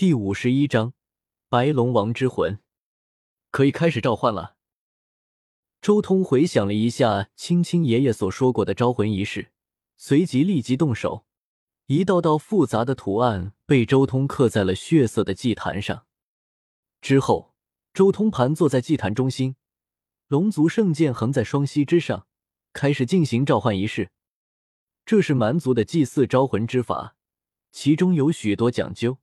第五十一章白龙王之魂，可以开始召唤了。周通回想了一下青青爷爷所说过的招魂仪式，随即立即动手，一道道复杂的图案被周通刻在了血色的祭坛上。之后，周通盘坐在祭坛中心，龙族圣剑横在双膝之上，开始进行召唤仪式。这是蛮族的祭祀招魂之法，其中有许多讲究。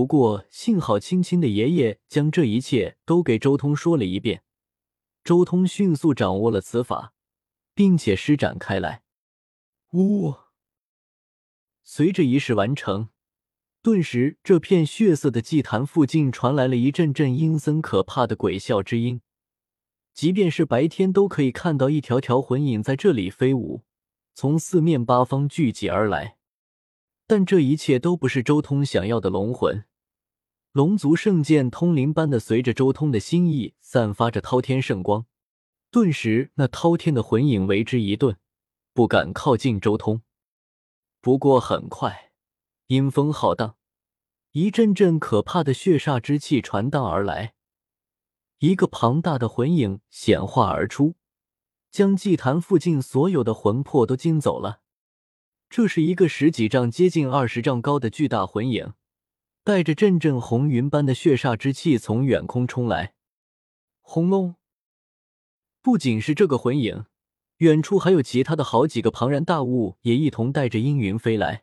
不过幸好青青的爷爷将这一切都给周通说了一遍，周通迅速掌握了此法，并且施展开来。呜！随着仪式完成，顿时这片血色的祭坛附近传来了一阵阵阴森可怕的鬼笑之音，即便是白天都可以看到一条条魂影在这里飞舞，从四面八方聚集而来。但这一切都不是周通想要的龙魂。龙族圣剑通灵般的随着周通的心意，散发着滔天圣光。顿时，那滔天的魂影为之一顿，不敢靠近周通。不过很快，阴风浩荡，一阵阵可怕的血煞之气传荡而来，一个庞大的魂影显化而出，将祭坛附近所有的魂魄都惊走了。这是一个十几丈、接近二十丈高的巨大魂影，带着阵阵红云般的血煞之气从远空冲来。轰隆！不仅是这个魂影，远处还有其他的好几个庞然大物也一同带着阴云飞来，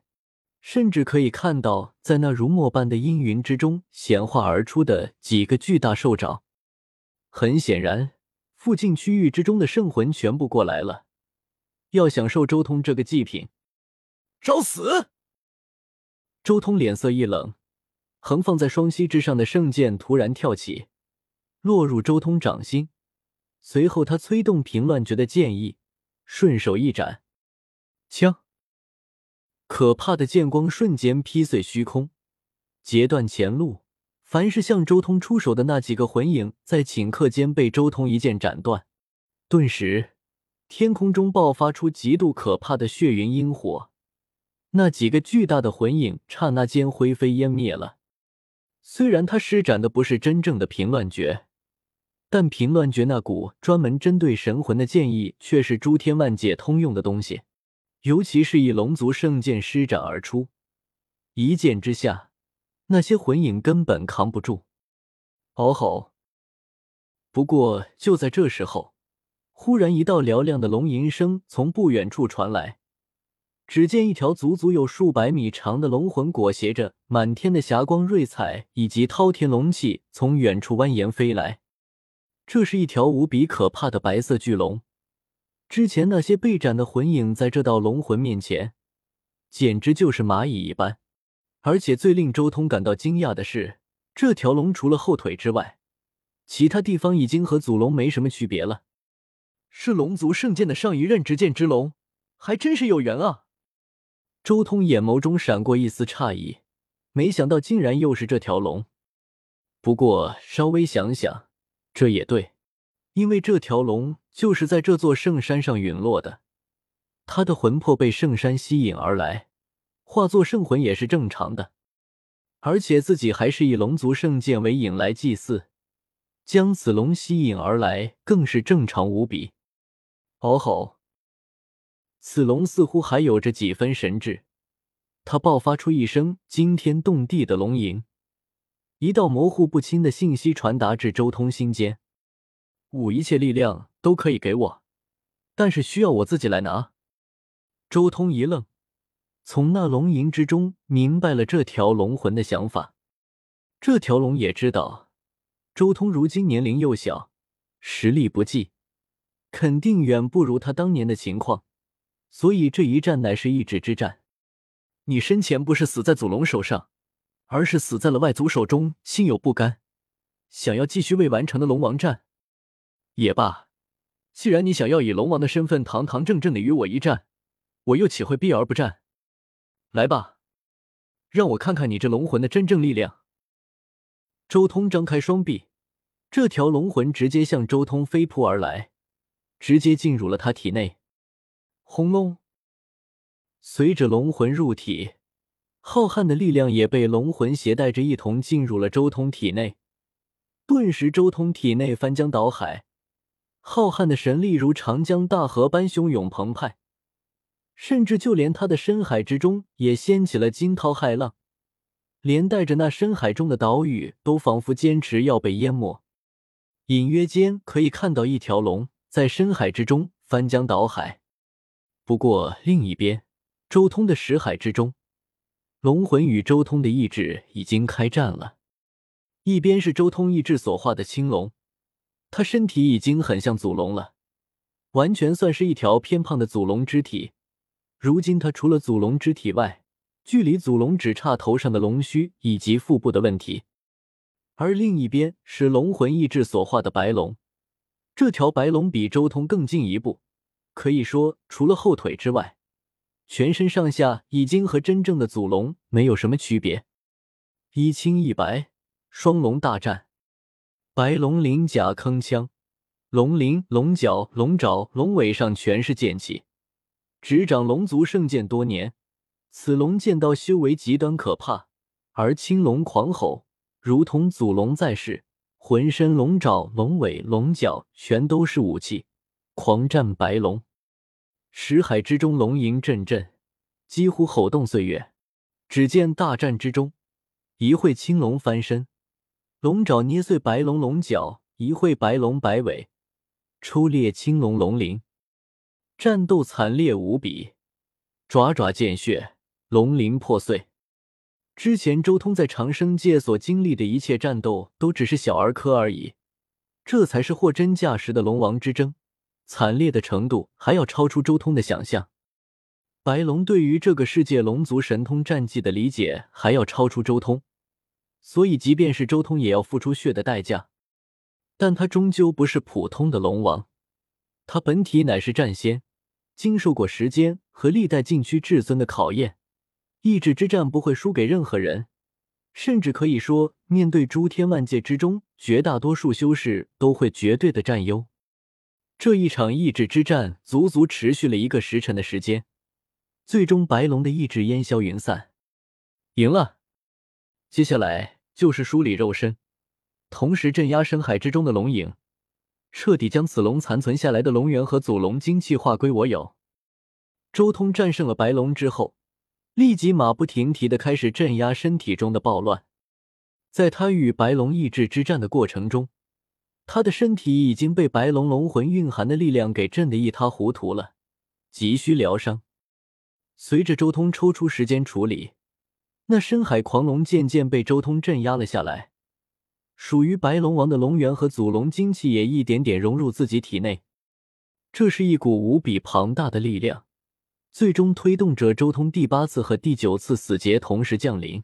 甚至可以看到在那如墨般的阴云之中显化而出的几个巨大兽爪。很显然，附近区域之中的圣魂全部过来了，要享受周通这个祭品。找死！周通脸色一冷，横放在双膝之上的圣剑突然跳起，落入周通掌心。随后，他催动平乱诀的剑意，顺手一斩，枪！可怕的剑光瞬间劈碎虚空，截断前路。凡是向周通出手的那几个魂影，在顷刻间被周通一剑斩断。顿时，天空中爆发出极度可怕的血云阴火。那几个巨大的魂影刹那间灰飞烟灭了。虽然他施展的不是真正的平乱诀，但平乱诀那股专门针对神魂的剑意却是诸天万界通用的东西。尤其是以龙族圣剑施展而出，一剑之下，那些魂影根本扛不住。嗷吼！不过就在这时候，忽然一道嘹亮的龙吟声从不远处传来。只见一条足足有数百米长的龙魂裹挟着满天的霞光瑞彩以及滔天龙气，从远处蜿蜒飞来。这是一条无比可怕的白色巨龙。之前那些被斩的魂影，在这道龙魂面前，简直就是蚂蚁一般。而且最令周通感到惊讶的是，这条龙除了后腿之外，其他地方已经和祖龙没什么区别了。是龙族圣剑的上一任执剑之龙，还真是有缘啊！周通眼眸中闪过一丝诧异，没想到竟然又是这条龙。不过稍微想想，这也对，因为这条龙就是在这座圣山上陨落的，他的魂魄被圣山吸引而来，化作圣魂也是正常的。而且自己还是以龙族圣剑为引来祭祀，将此龙吸引而来，更是正常无比。哦吼！此龙似乎还有着几分神智，它爆发出一声惊天动地的龙吟，一道模糊不清的信息传达至周通心间：“吾一切力量都可以给我，但是需要我自己来拿。”周通一愣，从那龙吟之中明白了这条龙魂的想法。这条龙也知道，周通如今年龄幼小，实力不济，肯定远不如他当年的情况。所以这一战乃是一指之战。你生前不是死在祖龙手上，而是死在了外族手中，心有不甘，想要继续未完成的龙王战。也罢，既然你想要以龙王的身份堂堂正正的与我一战，我又岂会避而不战？来吧，让我看看你这龙魂的真正力量。周通张开双臂，这条龙魂直接向周通飞扑而来，直接进入了他体内。轰隆！随着龙魂入体，浩瀚的力量也被龙魂携带着一同进入了周通体内，顿时周通体内翻江倒海，浩瀚的神力如长江大河般汹涌澎湃，甚至就连他的深海之中也掀起了惊涛骇浪，连带着那深海中的岛屿都仿佛坚持要被淹没。隐约间可以看到一条龙在深海之中翻江倒海。不过另一边，周通的识海之中，龙魂与周通的意志已经开战了。一边是周通意志所化的青龙，他身体已经很像祖龙了，完全算是一条偏胖的祖龙之体。如今他除了祖龙之体外，距离祖龙只差头上的龙须以及腹部的问题。而另一边是龙魂意志所化的白龙，这条白龙比周通更进一步，可以说除了后腿之外，全身上下已经和真正的祖龙没有什么区别。一青一白，双龙大战，白龙鳞甲铿锵，龙鳞、龙角、龙爪、龙尾上全是剑气，执掌龙族圣剑多年，此龙剑道修为极端可怕，而青龙狂吼。如同祖龙在世，浑身龙爪、龙尾、龙角全都是武器，狂战白龙。石海之中，龙吟阵阵，几乎吼动岁月。只见大战之中，一会青龙翻身，龙爪捏碎白龙龙角；一会白龙摆尾，抽裂青龙龙鳞。战斗惨烈无比，爪爪见血，龙鳞破碎。之前周通在长生界所经历的一切战斗都只是小儿科而已，这才是货真价实的龙王之争，惨烈的程度还要超出周通的想象。白龙对于这个世界龙族神通战绩的理解还要超出周通，所以即便是周通也要付出血的代价。但他终究不是普通的龙王，他本体乃是战仙，经受过时间和历代禁区至尊的考验。意志之战不会输给任何人，甚至可以说，面对诸天万界之中绝大多数修士，都会绝对的占优。这一场意志之战足足持续了一个时辰的时间，最终白龙的意志烟消云散，赢了。接下来就是梳理肉身，同时镇压深海之中的龙影，彻底将此龙残存下来的龙元和祖龙精气化归我有。周通战胜了白龙之后。立即马不停蹄的开始镇压身体中的暴乱，在他与白龙意志之战的过程中，他的身体已经被白龙龙魂蕴含的力量给震得一塌糊涂了，急需疗伤。随着周通抽出时间处理，那深海狂龙渐渐被周通镇压了下来，属于白龙王的龙元和祖龙精气也一点点融入自己体内，这是一股无比庞大的力量。最终推动着周通第八次和第九次死劫同时降临。